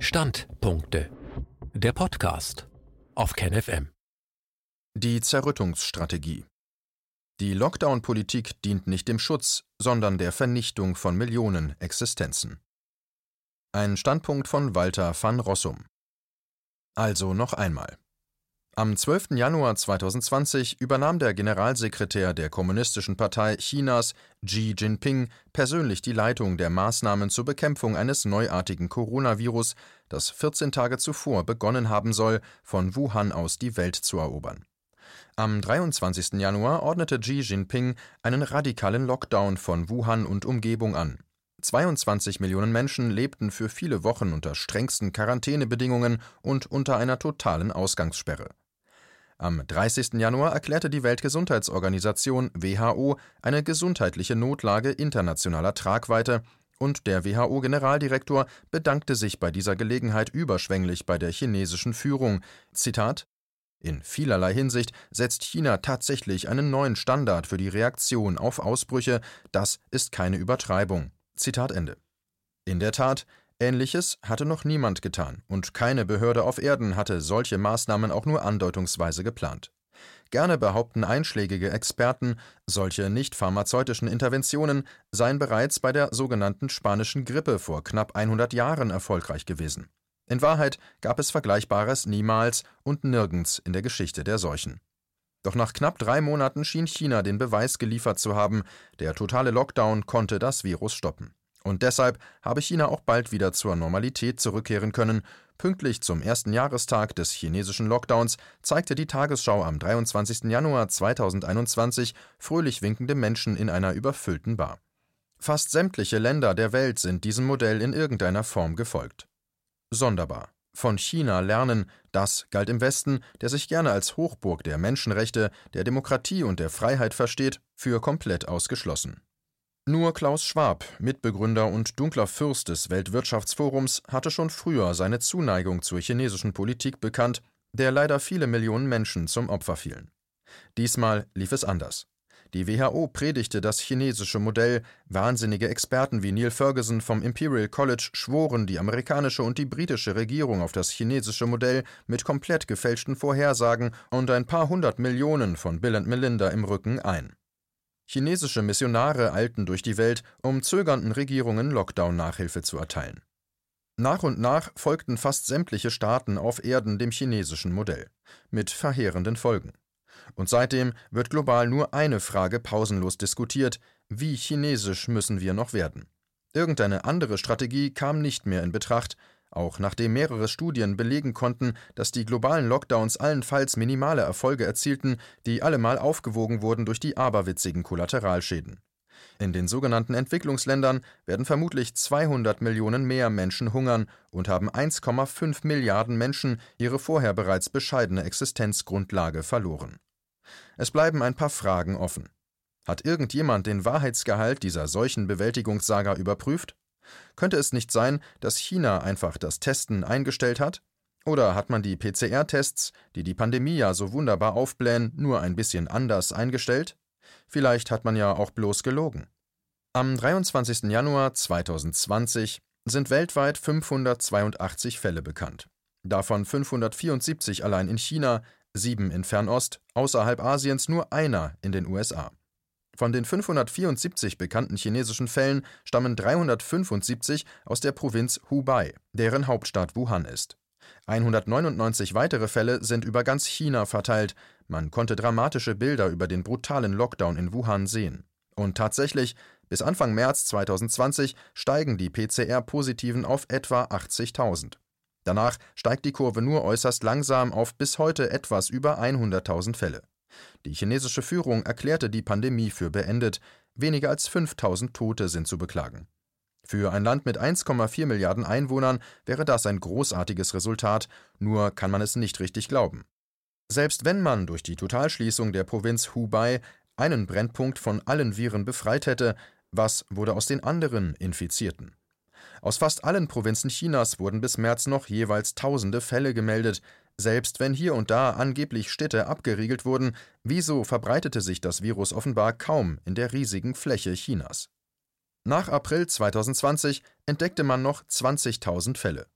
Standpunkte. Der Podcast auf KenFM. Die Zerrüttungsstrategie. Die Lockdown-Politik dient nicht dem Schutz, sondern der Vernichtung von Millionen Existenzen. Ein Standpunkt von Walter van Rossum. Also noch einmal. Am 12. Januar 2020 übernahm der Generalsekretär der Kommunistischen Partei Chinas, Xi Jinping, persönlich die Leitung der Maßnahmen zur Bekämpfung eines neuartigen Coronavirus, das 14 Tage zuvor begonnen haben soll, von Wuhan aus die Welt zu erobern. Am 23. Januar ordnete Xi Jinping einen radikalen Lockdown von Wuhan und Umgebung an. 22 Millionen Menschen lebten für viele Wochen unter strengsten Quarantänebedingungen und unter einer totalen Ausgangssperre. Am 30. Januar erklärte die Weltgesundheitsorganisation WHO eine gesundheitliche Notlage internationaler Tragweite und der WHO-Generaldirektor bedankte sich bei dieser Gelegenheit überschwänglich bei der chinesischen Führung. Zitat in vielerlei Hinsicht setzt China tatsächlich einen neuen Standard für die Reaktion auf Ausbrüche, das ist keine Übertreibung. Zitat Ende. In der Tat, Ähnliches hatte noch niemand getan, und keine Behörde auf Erden hatte solche Maßnahmen auch nur andeutungsweise geplant. Gerne behaupten einschlägige Experten, solche nicht pharmazeutischen Interventionen seien bereits bei der sogenannten spanischen Grippe vor knapp 100 Jahren erfolgreich gewesen. In Wahrheit gab es Vergleichbares niemals und nirgends in der Geschichte der Seuchen. Doch nach knapp drei Monaten schien China den Beweis geliefert zu haben, der totale Lockdown konnte das Virus stoppen. Und deshalb habe China auch bald wieder zur Normalität zurückkehren können. Pünktlich zum ersten Jahrestag des chinesischen Lockdowns zeigte die Tagesschau am 23. Januar 2021 fröhlich winkende Menschen in einer überfüllten Bar. Fast sämtliche Länder der Welt sind diesem Modell in irgendeiner Form gefolgt. Sonderbar. Von China lernen, das galt im Westen, der sich gerne als Hochburg der Menschenrechte, der Demokratie und der Freiheit versteht, für komplett ausgeschlossen. Nur Klaus Schwab, Mitbegründer und dunkler Fürst des Weltwirtschaftsforums, hatte schon früher seine Zuneigung zur chinesischen Politik bekannt, der leider viele Millionen Menschen zum Opfer fielen. Diesmal lief es anders. Die WHO predigte das chinesische Modell, wahnsinnige Experten wie Neil Ferguson vom Imperial College schworen die amerikanische und die britische Regierung auf das chinesische Modell mit komplett gefälschten Vorhersagen und ein paar hundert Millionen von Bill und Melinda im Rücken ein. Chinesische Missionare eilten durch die Welt, um zögernden Regierungen Lockdown-Nachhilfe zu erteilen. Nach und nach folgten fast sämtliche Staaten auf Erden dem chinesischen Modell, mit verheerenden Folgen. Und seitdem wird global nur eine Frage pausenlos diskutiert, wie chinesisch müssen wir noch werden? Irgendeine andere Strategie kam nicht mehr in Betracht, auch nachdem mehrere Studien belegen konnten, dass die globalen Lockdowns allenfalls minimale Erfolge erzielten, die allemal aufgewogen wurden durch die aberwitzigen Kollateralschäden. In den sogenannten Entwicklungsländern werden vermutlich 200 Millionen mehr Menschen hungern und haben 1,5 Milliarden Menschen ihre vorher bereits bescheidene Existenzgrundlage verloren. Es bleiben ein paar Fragen offen. Hat irgendjemand den Wahrheitsgehalt dieser Seuchenbewältigungssaga überprüft? Könnte es nicht sein, dass China einfach das Testen eingestellt hat? Oder hat man die PCR-Tests, die die Pandemie ja so wunderbar aufblähen, nur ein bisschen anders eingestellt? Vielleicht hat man ja auch bloß gelogen. Am 23. Januar 2020 sind weltweit 582 Fälle bekannt. Davon 574 allein in China, sieben in Fernost, außerhalb Asiens nur einer in den USA. Von den 574 bekannten chinesischen Fällen stammen 375 aus der Provinz Hubei, deren Hauptstadt Wuhan ist. 199 weitere Fälle sind über ganz China verteilt. Man konnte dramatische Bilder über den brutalen Lockdown in Wuhan sehen. Und tatsächlich, bis Anfang März 2020 steigen die PCR-Positiven auf etwa 80.000. Danach steigt die Kurve nur äußerst langsam auf bis heute etwas über 100.000 Fälle. Die chinesische Führung erklärte die Pandemie für beendet, weniger als 5000 Tote sind zu beklagen. Für ein Land mit 1,4 Milliarden Einwohnern wäre das ein großartiges Resultat, nur kann man es nicht richtig glauben. Selbst wenn man durch die Totalschließung der Provinz Hubei einen Brennpunkt von allen Viren befreit hätte, was wurde aus den anderen Infizierten? Aus fast allen Provinzen Chinas wurden bis März noch jeweils tausende Fälle gemeldet, selbst wenn hier und da angeblich Städte abgeriegelt wurden, wieso verbreitete sich das Virus offenbar kaum in der riesigen Fläche Chinas? Nach April 2020 entdeckte man noch 20.000 Fälle.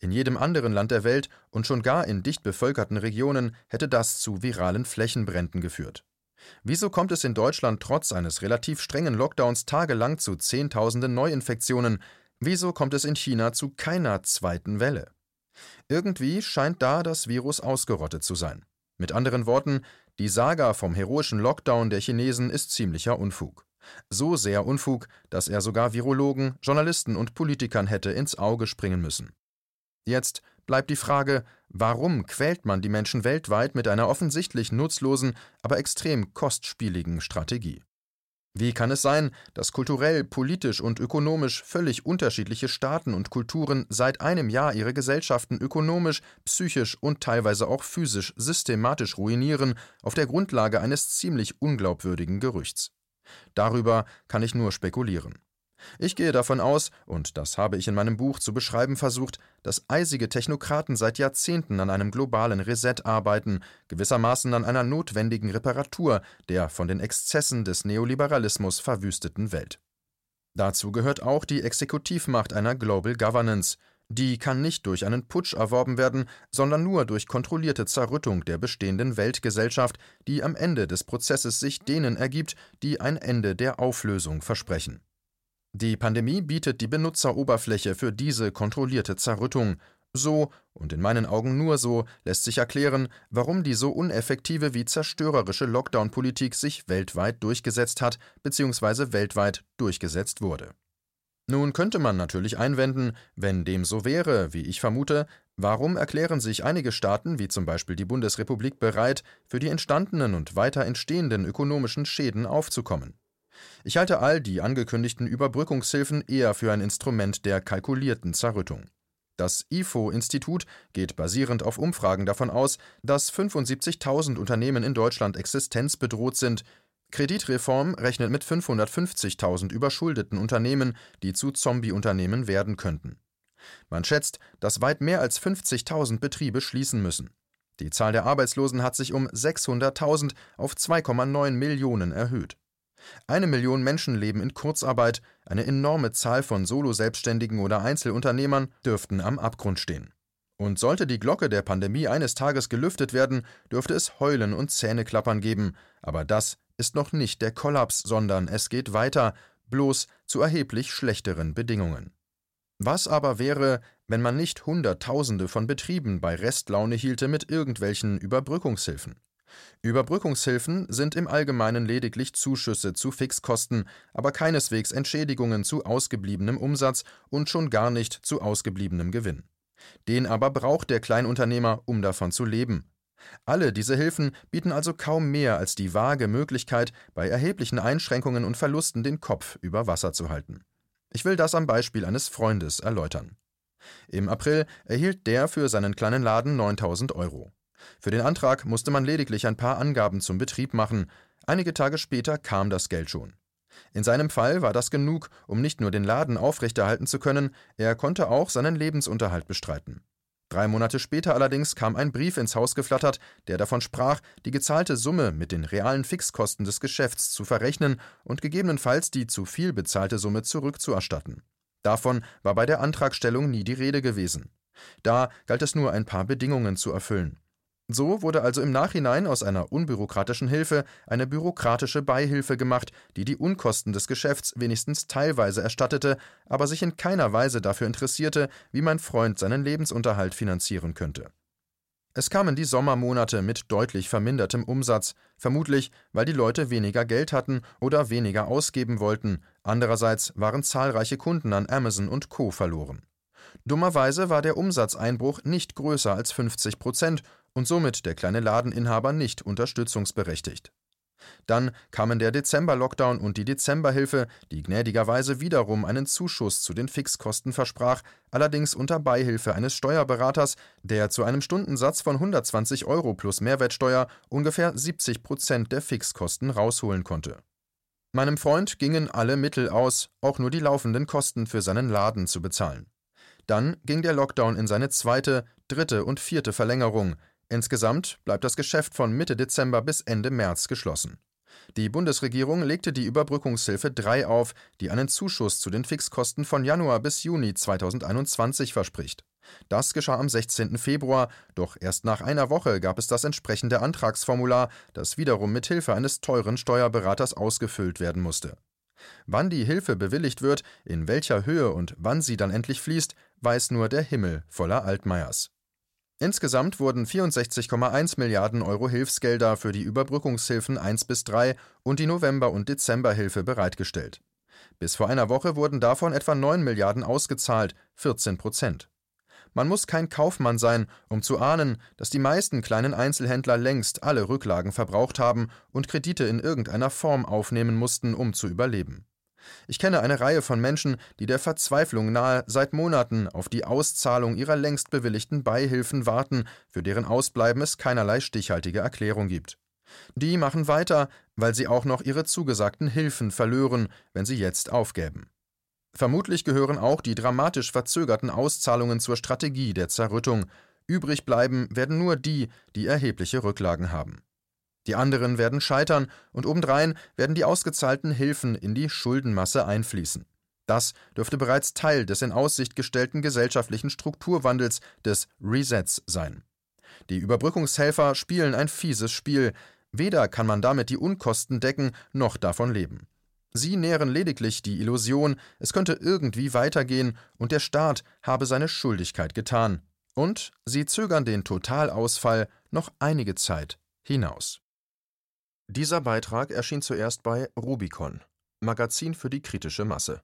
In jedem anderen Land der Welt und schon gar in dicht bevölkerten Regionen hätte das zu viralen Flächenbränden geführt. Wieso kommt es in Deutschland trotz eines relativ strengen Lockdowns tagelang zu Zehntausenden Neuinfektionen? Wieso kommt es in China zu keiner zweiten Welle? Irgendwie scheint da das Virus ausgerottet zu sein. Mit anderen Worten, die Saga vom heroischen Lockdown der Chinesen ist ziemlicher Unfug. So sehr Unfug, dass er sogar Virologen, Journalisten und Politikern hätte ins Auge springen müssen. Jetzt bleibt die Frage, warum quält man die Menschen weltweit mit einer offensichtlich nutzlosen, aber extrem kostspieligen Strategie? Wie kann es sein, dass kulturell, politisch und ökonomisch völlig unterschiedliche Staaten und Kulturen seit einem Jahr ihre Gesellschaften ökonomisch, psychisch und teilweise auch physisch systematisch ruinieren, auf der Grundlage eines ziemlich unglaubwürdigen Gerüchts? Darüber kann ich nur spekulieren. Ich gehe davon aus, und das habe ich in meinem Buch zu beschreiben versucht, dass eisige Technokraten seit Jahrzehnten an einem globalen Reset arbeiten, gewissermaßen an einer notwendigen Reparatur der von den Exzessen des Neoliberalismus verwüsteten Welt. Dazu gehört auch die Exekutivmacht einer Global Governance. Die kann nicht durch einen Putsch erworben werden, sondern nur durch kontrollierte Zerrüttung der bestehenden Weltgesellschaft, die am Ende des Prozesses sich denen ergibt, die ein Ende der Auflösung versprechen. Die Pandemie bietet die Benutzeroberfläche für diese kontrollierte Zerrüttung. So, und in meinen Augen nur so, lässt sich erklären, warum die so uneffektive wie zerstörerische Lockdown-Politik sich weltweit durchgesetzt hat bzw. weltweit durchgesetzt wurde. Nun könnte man natürlich einwenden, wenn dem so wäre, wie ich vermute, warum erklären sich einige Staaten, wie zum Beispiel die Bundesrepublik, bereit, für die entstandenen und weiter entstehenden ökonomischen Schäden aufzukommen? Ich halte all die angekündigten Überbrückungshilfen eher für ein Instrument der kalkulierten Zerrüttung. Das IFO-Institut geht basierend auf Umfragen davon aus, dass 75.000 Unternehmen in Deutschland existenzbedroht sind. Kreditreform rechnet mit 550.000 überschuldeten Unternehmen, die zu Zombie-Unternehmen werden könnten. Man schätzt, dass weit mehr als 50.000 Betriebe schließen müssen. Die Zahl der Arbeitslosen hat sich um 600.000 auf 2,9 Millionen erhöht. Eine Million Menschen leben in Kurzarbeit, eine enorme Zahl von Solo-Selbstständigen oder Einzelunternehmern dürften am Abgrund stehen. Und sollte die Glocke der Pandemie eines Tages gelüftet werden, dürfte es Heulen und Zähneklappern geben, aber das ist noch nicht der Kollaps, sondern es geht weiter, bloß zu erheblich schlechteren Bedingungen. Was aber wäre, wenn man nicht Hunderttausende von Betrieben bei Restlaune hielte mit irgendwelchen Überbrückungshilfen? Überbrückungshilfen sind im Allgemeinen lediglich Zuschüsse zu Fixkosten, aber keineswegs Entschädigungen zu ausgebliebenem Umsatz und schon gar nicht zu ausgebliebenem Gewinn. Den aber braucht der Kleinunternehmer, um davon zu leben. Alle diese Hilfen bieten also kaum mehr als die vage Möglichkeit, bei erheblichen Einschränkungen und Verlusten den Kopf über Wasser zu halten. Ich will das am Beispiel eines Freundes erläutern. Im April erhielt der für seinen kleinen Laden 9000 Euro. Für den Antrag musste man lediglich ein paar Angaben zum Betrieb machen, einige Tage später kam das Geld schon. In seinem Fall war das genug, um nicht nur den Laden aufrechterhalten zu können, er konnte auch seinen Lebensunterhalt bestreiten. Drei Monate später allerdings kam ein Brief ins Haus geflattert, der davon sprach, die gezahlte Summe mit den realen Fixkosten des Geschäfts zu verrechnen und gegebenenfalls die zu viel bezahlte Summe zurückzuerstatten. Davon war bei der Antragstellung nie die Rede gewesen. Da galt es nur ein paar Bedingungen zu erfüllen. So wurde also im Nachhinein aus einer unbürokratischen Hilfe eine bürokratische Beihilfe gemacht, die die Unkosten des Geschäfts wenigstens teilweise erstattete, aber sich in keiner Weise dafür interessierte, wie mein Freund seinen Lebensunterhalt finanzieren könnte. Es kamen die Sommermonate mit deutlich vermindertem Umsatz, vermutlich weil die Leute weniger Geld hatten oder weniger ausgeben wollten, andererseits waren zahlreiche Kunden an Amazon und Co verloren. Dummerweise war der Umsatzeinbruch nicht größer als 50 Prozent und somit der kleine Ladeninhaber nicht unterstützungsberechtigt. Dann kamen der Dezember-Lockdown und die Dezemberhilfe, die gnädigerweise wiederum einen Zuschuss zu den Fixkosten versprach, allerdings unter Beihilfe eines Steuerberaters, der zu einem Stundensatz von 120 Euro plus Mehrwertsteuer ungefähr 70 Prozent der Fixkosten rausholen konnte. Meinem Freund gingen alle Mittel aus, auch nur die laufenden Kosten für seinen Laden zu bezahlen. Dann ging der Lockdown in seine zweite, dritte und vierte Verlängerung, Insgesamt bleibt das Geschäft von Mitte Dezember bis Ende März geschlossen. Die Bundesregierung legte die Überbrückungshilfe 3 auf, die einen Zuschuss zu den Fixkosten von Januar bis Juni 2021 verspricht. Das geschah am 16. Februar, doch erst nach einer Woche gab es das entsprechende Antragsformular, das wiederum mit Hilfe eines teuren Steuerberaters ausgefüllt werden musste. Wann die Hilfe bewilligt wird, in welcher Höhe und wann sie dann endlich fließt, weiß nur der Himmel voller Altmaiers. Insgesamt wurden 64,1 Milliarden Euro Hilfsgelder für die Überbrückungshilfen 1 bis 3 und die November- und Dezemberhilfe bereitgestellt. Bis vor einer Woche wurden davon etwa 9 Milliarden ausgezahlt, 14 Prozent. Man muss kein Kaufmann sein, um zu ahnen, dass die meisten kleinen Einzelhändler längst alle Rücklagen verbraucht haben und Kredite in irgendeiner Form aufnehmen mussten, um zu überleben. Ich kenne eine Reihe von Menschen, die der Verzweiflung nahe seit Monaten auf die Auszahlung ihrer längst bewilligten Beihilfen warten, für deren Ausbleiben es keinerlei stichhaltige Erklärung gibt. Die machen weiter, weil sie auch noch ihre zugesagten Hilfen verlören, wenn sie jetzt aufgäben. Vermutlich gehören auch die dramatisch verzögerten Auszahlungen zur Strategie der Zerrüttung. Übrig bleiben werden nur die, die erhebliche Rücklagen haben. Die anderen werden scheitern und obendrein werden die ausgezahlten Hilfen in die Schuldenmasse einfließen. Das dürfte bereits Teil des in Aussicht gestellten gesellschaftlichen Strukturwandels des Resets sein. Die Überbrückungshelfer spielen ein fieses Spiel. Weder kann man damit die Unkosten decken, noch davon leben. Sie nähren lediglich die Illusion, es könnte irgendwie weitergehen und der Staat habe seine Schuldigkeit getan. Und sie zögern den Totalausfall noch einige Zeit hinaus. Dieser Beitrag erschien zuerst bei Rubicon – Magazin für die kritische Masse.